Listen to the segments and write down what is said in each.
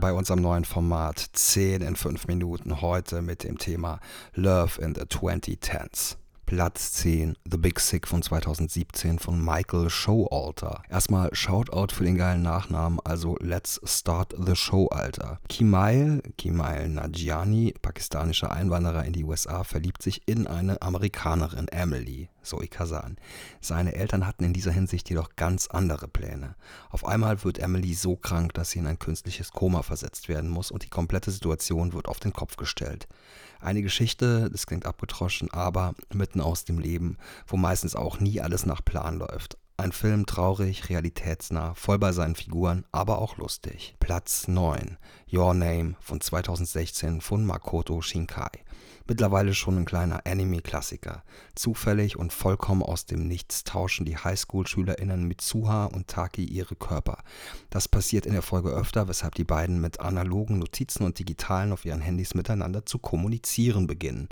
Bei unserem neuen Format 10 in 5 Minuten. Heute mit dem Thema Love in the 2010s. Platz 10, The Big Sick von 2017 von Michael Showalter. Erstmal Shoutout für den geilen Nachnamen, also Let's Start the Show, Alter. Kimail, Kimail Najiani, pakistanischer Einwanderer in die USA, verliebt sich in eine Amerikanerin, Emily. Zoe Kazan. Seine Eltern hatten in dieser Hinsicht jedoch ganz andere Pläne. Auf einmal wird Emily so krank, dass sie in ein künstliches Koma versetzt werden muss und die komplette Situation wird auf den Kopf gestellt. Eine Geschichte, das klingt abgetroschen, aber mitten aus dem Leben, wo meistens auch nie alles nach Plan läuft. Ein Film traurig, realitätsnah, voll bei seinen Figuren, aber auch lustig. Platz 9. Your Name von 2016 von Makoto Shinkai. Mittlerweile schon ein kleiner Anime-Klassiker. Zufällig und vollkommen aus dem Nichts tauschen die Highschool-SchülerInnen Mitsuha und Taki ihre Körper. Das passiert in der Folge öfter, weshalb die beiden mit analogen Notizen und digitalen auf ihren Handys miteinander zu kommunizieren beginnen.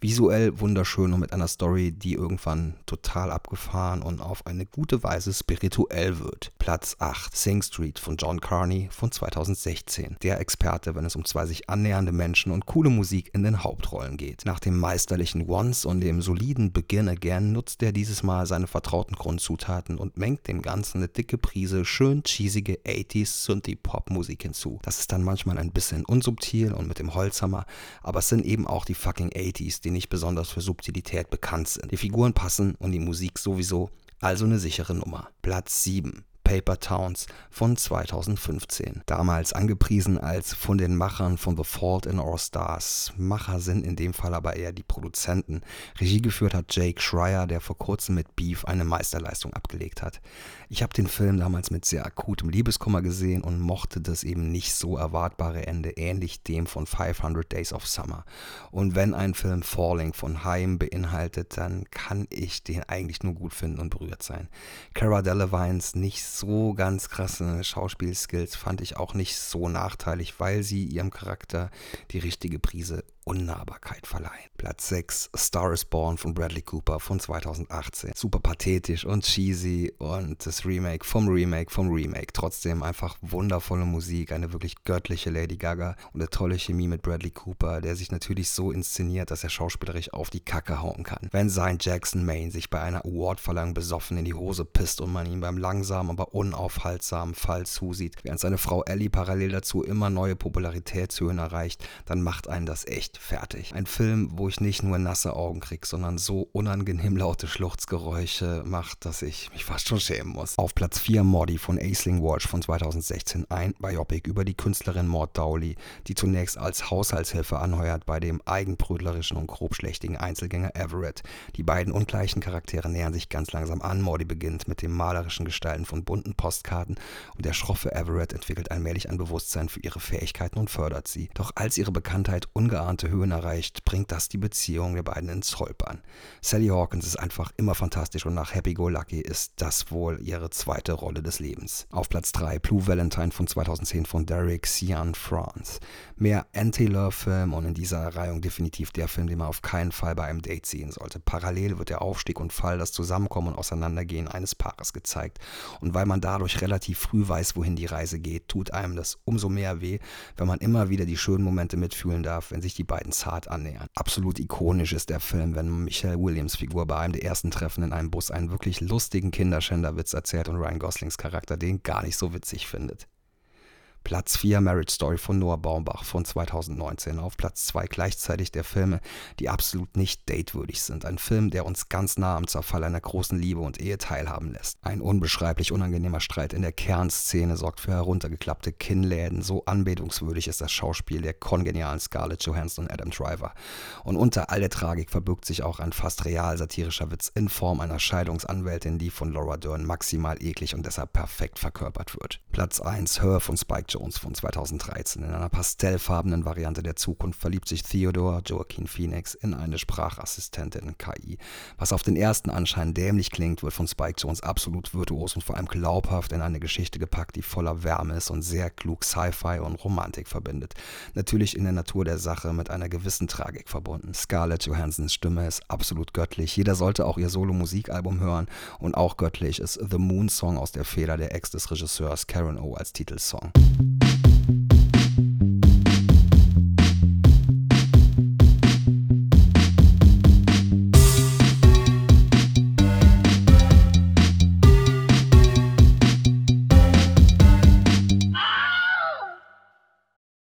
Visuell wunderschön und mit einer Story, die irgendwann total abgefahren und auf eine gute Weise spirituell wird. Platz 8, Sing Street von John Carney von 2016. Der Experte, wenn es um zwei sich annähernde Menschen und coole Musik in den Hauptrollen geht. Nach dem meisterlichen Once und dem soliden Begin Again nutzt er dieses Mal seine vertrauten Grundzutaten und mengt dem Ganzen eine dicke Prise schön cheesige 80s Synthie-Pop-Musik hinzu. Das ist dann manchmal ein bisschen unsubtil und mit dem Holzhammer, aber es sind eben auch die fucking 80s, die nicht besonders für Subtilität bekannt sind. Die Figuren passen und die Musik sowieso, also eine sichere Nummer. Platz 7. Paper Towns von 2015. Damals angepriesen als von den Machern von The Fault in Our Stars. Macher sind in dem Fall aber eher die Produzenten. Regie geführt hat Jake Schreier, der vor kurzem mit Beef eine Meisterleistung abgelegt hat. Ich habe den Film damals mit sehr akutem Liebeskummer gesehen und mochte das eben nicht so erwartbare Ende, ähnlich dem von 500 Days of Summer. Und wenn ein Film Falling von Haim beinhaltet, dann kann ich den eigentlich nur gut finden und berührt sein. Cara Delevines nicht so so ganz krasse Schauspielskills fand ich auch nicht so nachteilig, weil sie ihrem Charakter die richtige Prise Unnahbarkeit verleihen. Platz 6, Star is Born von Bradley Cooper von 2018. Super pathetisch und cheesy und das Remake vom Remake vom Remake. Trotzdem einfach wundervolle Musik, eine wirklich göttliche Lady Gaga und eine tolle Chemie mit Bradley Cooper, der sich natürlich so inszeniert, dass er schauspielerisch auf die Kacke hauen kann. Wenn sein Jackson Maine sich bei einer Awardverleihung besoffen in die Hose pisst und man ihm beim langsamen, aber unaufhaltsamen Fall zusieht, während seine Frau Ellie parallel dazu immer neue Popularitätshöhen erreicht, dann macht einen das echt fertig. Ein Film, wo ich nicht nur nasse Augen kriege, sondern so unangenehm laute Schluchzgeräusche macht, dass ich mich fast schon schämen muss. Auf Platz 4 Mordi von Aisling Walsh von 2016, ein Biopic über die Künstlerin Maud Dowley, die zunächst als Haushaltshilfe anheuert bei dem eigenbrötlerischen und grobschlächtigen Einzelgänger Everett. Die beiden ungleichen Charaktere nähern sich ganz langsam an. Mordi beginnt mit dem malerischen Gestalten von bunten Postkarten und der schroffe Everett entwickelt allmählich ein Bewusstsein für ihre Fähigkeiten und fördert sie. Doch als ihre Bekanntheit ungeahnte Höhen erreicht, bringt das die Beziehung der beiden ins Holpern. Sally Hawkins ist einfach immer fantastisch und nach Happy Go Lucky ist das wohl ihre zweite Rolle des Lebens. Auf Platz 3 Blue Valentine von 2010 von Derek Cian France. Mehr Anti-Love-Film und in dieser Reihung definitiv der Film, den man auf keinen Fall bei einem Date sehen sollte. Parallel wird der Aufstieg und Fall, das Zusammenkommen und Auseinandergehen eines Paares gezeigt. Und weil man dadurch relativ früh weiß, wohin die Reise geht, tut einem das umso mehr weh, wenn man immer wieder die schönen Momente mitfühlen darf, wenn sich die beiden beiden zart annähern. Absolut ikonisch ist der Film, wenn Michael Williams Figur bei einem der ersten Treffen in einem Bus einen wirklich lustigen Kinderschänderwitz erzählt und Ryan Goslings Charakter den gar nicht so witzig findet. Platz 4 Marriage Story von Noah Baumbach von 2019. Auf Platz 2 gleichzeitig der Filme, die absolut nicht datewürdig sind. Ein Film, der uns ganz nah am Zerfall einer großen Liebe und Ehe teilhaben lässt. Ein unbeschreiblich unangenehmer Streit in der Kernszene sorgt für heruntergeklappte Kinnläden. So anbetungswürdig ist das Schauspiel der kongenialen Scarlett Johansson und Adam Driver. Und unter all der Tragik verbirgt sich auch ein fast real satirischer Witz in Form einer Scheidungsanwältin, die von Laura Dern maximal eklig und deshalb perfekt verkörpert wird. Platz 1 Her von Spike Jones Jones von 2013. In einer pastellfarbenen Variante der Zukunft verliebt sich Theodore Joaquin Phoenix in eine Sprachassistentin KI. Was auf den ersten Anschein dämlich klingt, wird von Spike Jones absolut virtuos und vor allem glaubhaft in eine Geschichte gepackt, die voller Wärme ist und sehr klug Sci-Fi und Romantik verbindet. Natürlich in der Natur der Sache mit einer gewissen Tragik verbunden. Scarlett Johansons Stimme ist absolut göttlich. Jeder sollte auch ihr Solo-Musikalbum hören und auch göttlich ist The Moon Song aus der Feder der Ex des Regisseurs Karen O als Titelsong.